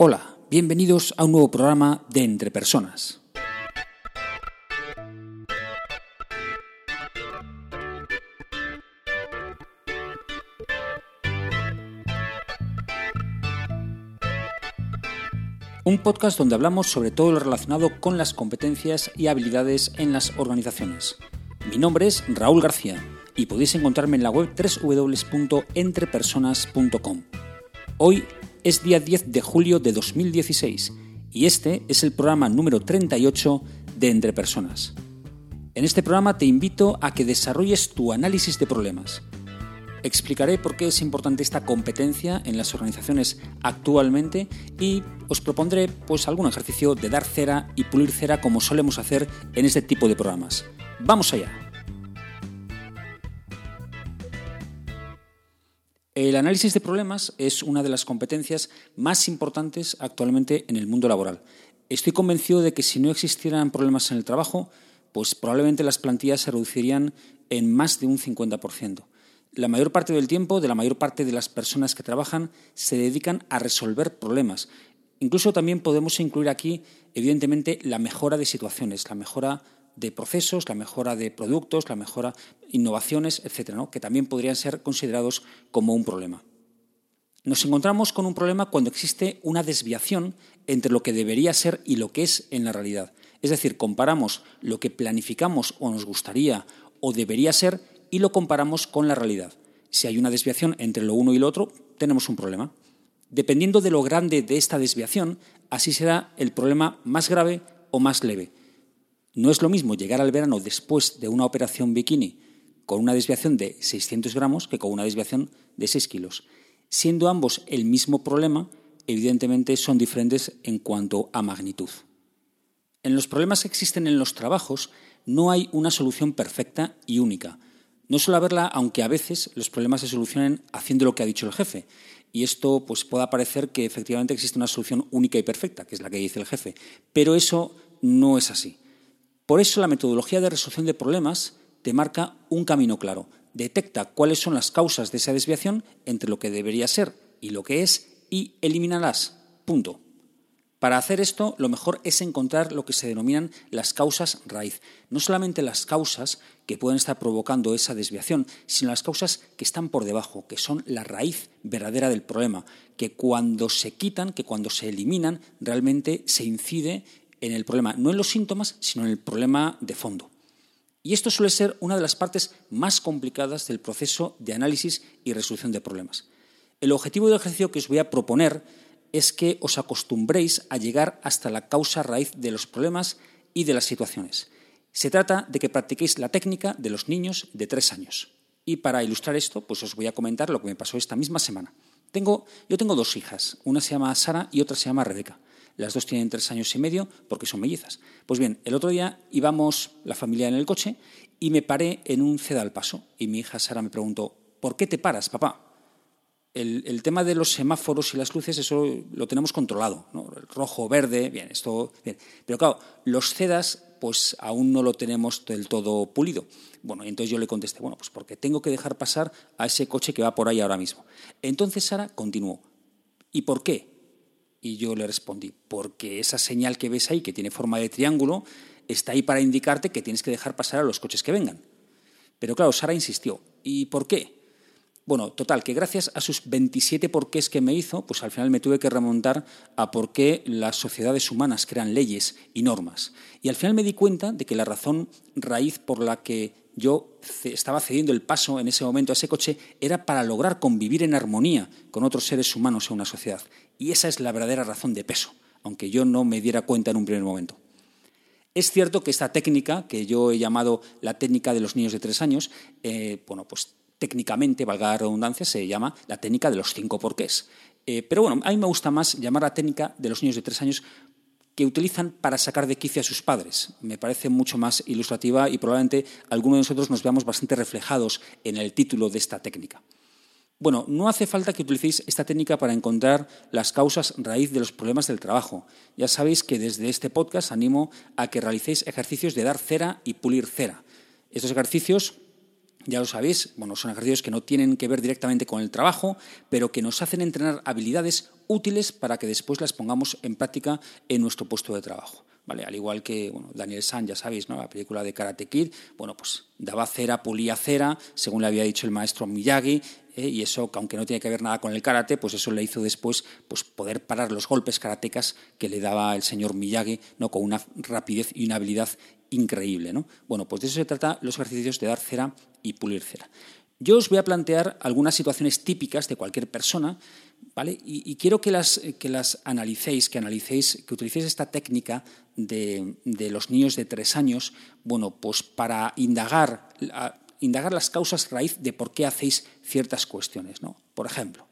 Hola, bienvenidos a un nuevo programa de Entre Personas. Un podcast donde hablamos sobre todo lo relacionado con las competencias y habilidades en las organizaciones. Mi nombre es Raúl García y podéis encontrarme en la web www.entrepersonas.com. Hoy es día 10 de julio de 2016 y este es el programa número 38 de Entre Personas. En este programa te invito a que desarrolles tu análisis de problemas. Explicaré por qué es importante esta competencia en las organizaciones actualmente y os propondré pues algún ejercicio de dar cera y pulir cera como solemos hacer en este tipo de programas. Vamos allá. El análisis de problemas es una de las competencias más importantes actualmente en el mundo laboral. Estoy convencido de que si no existieran problemas en el trabajo, pues probablemente las plantillas se reducirían en más de un 50%. La mayor parte del tiempo de la mayor parte de las personas que trabajan se dedican a resolver problemas. Incluso también podemos incluir aquí, evidentemente, la mejora de situaciones, la mejora de procesos, la mejora de productos, la mejora innovaciones, etcétera, que también podrían ser considerados como un problema. Nos encontramos con un problema cuando existe una desviación entre lo que debería ser y lo que es en la realidad. Es decir, comparamos lo que planificamos o nos gustaría o debería ser y lo comparamos con la realidad. Si hay una desviación entre lo uno y lo otro, tenemos un problema. Dependiendo de lo grande de esta desviación, así será el problema más grave o más leve. No es lo mismo llegar al verano después de una operación bikini con una desviación de 600 gramos que con una desviación de 6 kilos. Siendo ambos el mismo problema, evidentemente son diferentes en cuanto a magnitud. En los problemas que existen en los trabajos no hay una solución perfecta y única. No suele haberla, aunque a veces los problemas se solucionen haciendo lo que ha dicho el jefe. Y esto pues, pueda parecer que efectivamente existe una solución única y perfecta, que es la que dice el jefe. Pero eso no es así. Por eso la metodología de resolución de problemas te marca un camino claro. Detecta cuáles son las causas de esa desviación entre lo que debería ser y lo que es y elimínalas. Punto. Para hacer esto, lo mejor es encontrar lo que se denominan las causas raíz. No solamente las causas que pueden estar provocando esa desviación, sino las causas que están por debajo, que son la raíz verdadera del problema, que cuando se quitan, que cuando se eliminan, realmente se incide en el problema, no en los síntomas, sino en el problema de fondo. Y esto suele ser una de las partes más complicadas del proceso de análisis y resolución de problemas. El objetivo del ejercicio que os voy a proponer es que os acostumbréis a llegar hasta la causa raíz de los problemas y de las situaciones. Se trata de que practiquéis la técnica de los niños de tres años. Y para ilustrar esto, pues os voy a comentar lo que me pasó esta misma semana. Tengo, yo tengo dos hijas, una se llama Sara y otra se llama Rebeca. Las dos tienen tres años y medio porque son mellizas. Pues bien, el otro día íbamos la familia en el coche y me paré en un cedal paso y mi hija Sara me preguntó, ¿por qué te paras, papá? El, tema de los semáforos y las luces, eso lo tenemos controlado, ¿no? rojo, verde, bien, esto, bien. Pero claro, los cedas, pues aún no lo tenemos del todo pulido. Bueno, entonces yo le contesté, bueno, pues porque tengo que dejar pasar a ese coche que va por ahí ahora mismo. Entonces Sara continuó, ¿y por qué? Y yo le respondí, porque esa señal que ves ahí, que tiene forma de triángulo, está ahí para indicarte que tienes que dejar pasar a los coches que vengan. Pero claro, Sara insistió, ¿y por qué? Bueno, total, que gracias a sus 27 porqués que me hizo, pues al final me tuve que remontar a por qué las sociedades humanas crean leyes y normas. Y al final me di cuenta de que la razón raíz por la que yo estaba cediendo el paso en ese momento a ese coche era para lograr convivir en armonía con otros seres humanos en una sociedad. Y esa es la verdadera razón de peso, aunque yo no me diera cuenta en un primer momento. Es cierto que esta técnica, que yo he llamado la técnica de los niños de tres años, eh, bueno, pues técnicamente, valga la redundancia, se llama la técnica de los cinco porqués. Eh, pero bueno, a mí me gusta más llamar la técnica de los niños de tres años que utilizan para sacar de quicio a sus padres. Me parece mucho más ilustrativa y probablemente algunos de nosotros nos veamos bastante reflejados en el título de esta técnica. Bueno, no hace falta que utilicéis esta técnica para encontrar las causas raíz de los problemas del trabajo. Ya sabéis que desde este podcast animo a que realicéis ejercicios de dar cera y pulir cera. Estos ejercicios ya lo sabéis, bueno, son ejercicios que no tienen que ver directamente con el trabajo, pero que nos hacen entrenar habilidades útiles para que después las pongamos en práctica en nuestro puesto de trabajo. ¿Vale? Al igual que Daniel San, ya sabéis, ¿no? la película de Karate Kid, bueno, pues daba cera, pulía cera, según le había dicho el maestro Miyagi, ¿eh? y eso, aunque no tiene que ver nada con el karate, pues eso le hizo después pues, poder parar los golpes karatecas que le daba el señor Miyagi, ¿no? con una rapidez y una habilidad increíble. ¿no? Bueno, pues de eso se trata los ejercicios de dar cera y pulir cera. Yo os voy a plantear algunas situaciones típicas de cualquier persona, ¿vale? Y, quiero que las, que las analicéis, que analicéis, que utilicéis esta técnica de, los niños de tres años, bueno, pues para indagar, indagar las causas raíz de por qué hacéis ciertas cuestiones, ¿no? Por ejemplo,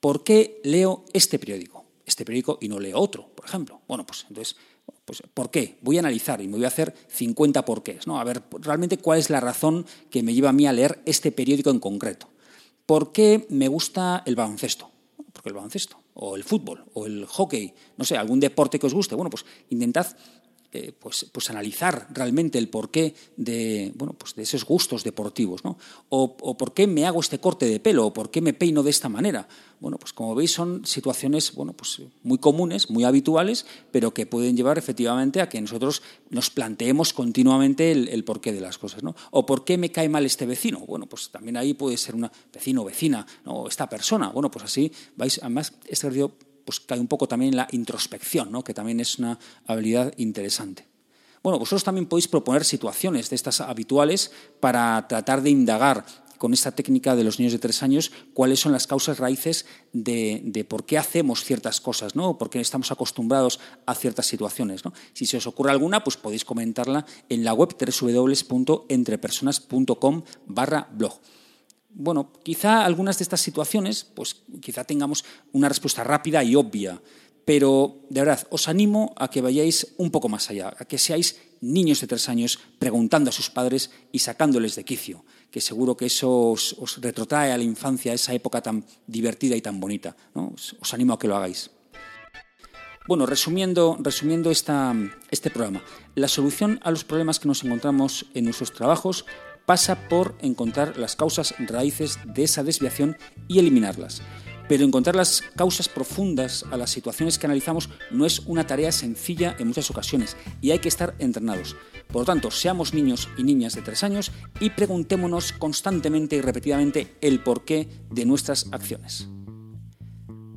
¿por qué leo este periódico? Este periódico y no leo otro, por ejemplo. Bueno, pues entonces pues, ¿por qué? Voy a analizar y me voy a hacer 50 porqués. ¿no? A ver, realmente, ¿cuál es la razón que me lleva a mí a leer este periódico en concreto? ¿Por qué me gusta el baloncesto? Porque el baloncesto, o el fútbol, o el hockey, no sé, algún deporte que os guste. Bueno, pues intentad eh, pues, pues, analizar realmente el porqué de, bueno, pues de esos gustos deportivos, ¿no? O, por qué me hago este corte de pelo, o por qué me peino de esta manera. Bueno, pues como veis son situaciones bueno, pues muy comunes, muy habituales, pero que pueden llevar efectivamente a que nosotros nos planteemos continuamente el, porqué de las cosas, ¿no? O por qué me cae mal este vecino. Bueno, pues también ahí puede ser una vecino o vecina, ¿no? O esta persona. Bueno, pues así vais, además, este ejercicio pues cae un poco también en la introspección, ¿no? que también es una habilidad interesante. Bueno, vosotros también podéis proponer situaciones de estas habituales para tratar de indagar con esta técnica de los niños de tres años cuáles son las causas raíces de, por qué hacemos ciertas cosas, ¿no? por qué estamos acostumbrados a ciertas situaciones. ¿no? Si se os ocurre alguna, pues podéis comentarla en la web www.entrepersonas.com barra blog bueno, quizá algunas de estas situaciones, pues quizá tengamos una respuesta rápida y obvia, pero de verdad os animo a que vayáis un poco más allá, a que seáis niños de tres años preguntando a sus padres y sacándoles de quicio, que seguro que eso os, retrotrae a la infancia, a esa época tan divertida y tan bonita. Os, animo a que lo hagáis. Bueno, resumiendo, resumiendo este programa, la solución a los problemas que nos encontramos en nuestros trabajos pasa por encontrar las causas raíces de esa desviación y eliminarlas. Pero encontrar las causas profundas a las situaciones que analizamos no es una tarea sencilla en muchas ocasiones y hay que estar entrenados. Por lo tanto, seamos niños y niñas de tres años y preguntémonos constantemente y repetidamente el porqué de nuestras acciones.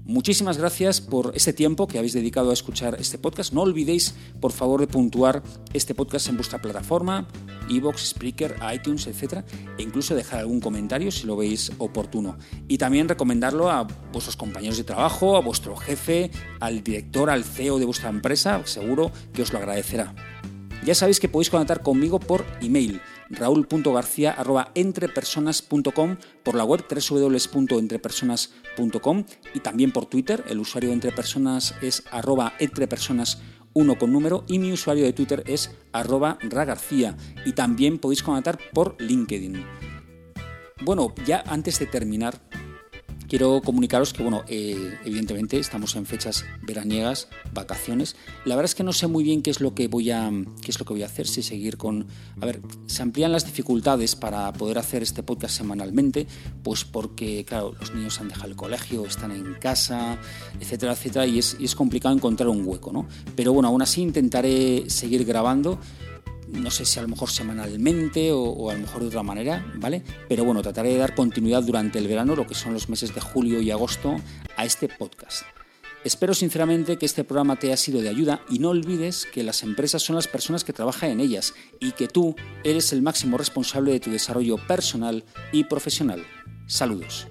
Muchísimas gracias por este tiempo que habéis dedicado a escuchar este podcast. No olvidéis, por favor, de puntuar este podcast en vuestra plataforma, Evox, Spreaker, iTunes, etc. E incluso dejar algún comentario si lo veis oportuno. Y también recomendarlo a vuestros compañeros de trabajo, a vuestro jefe, al director, al CEO de vuestra empresa. Seguro que os lo agradecerá. Ya sabéis que podéis contactar conmigo por email raúl.garcía.entrepersonas.com, por la web www.entrepersonas.com y también por Twitter. El usuario de Entrepersonas es arroba entrepersonas 1 con número y mi usuario de Twitter es arroba ragarcía y también podéis contactar por LinkedIn. Bueno, ya antes de terminar, quiero comunicaros que, bueno, eh, evidentemente estamos en fechas veraniegas, vacaciones. La verdad es que no sé muy bien qué es lo que voy a, qué es lo que voy a hacer, si seguir con... A ver, se amplían las dificultades para poder hacer este podcast semanalmente, pues porque, claro, los niños han dejado el colegio, están en casa, etcétera, etcétera, y es, y es complicado encontrar un hueco, ¿no? Pero bueno, aún así intentaré seguir grabando no sé si a lo mejor semanalmente o, a lo mejor de otra manera, ¿vale? Pero bueno, trataré de dar continuidad durante el verano, lo que son los meses de julio y agosto, a este podcast. Espero sinceramente que este programa te haya sido de ayuda y no olvides que las empresas son las personas que trabajan en ellas y que tú eres el máximo responsable de tu desarrollo personal y profesional. Saludos.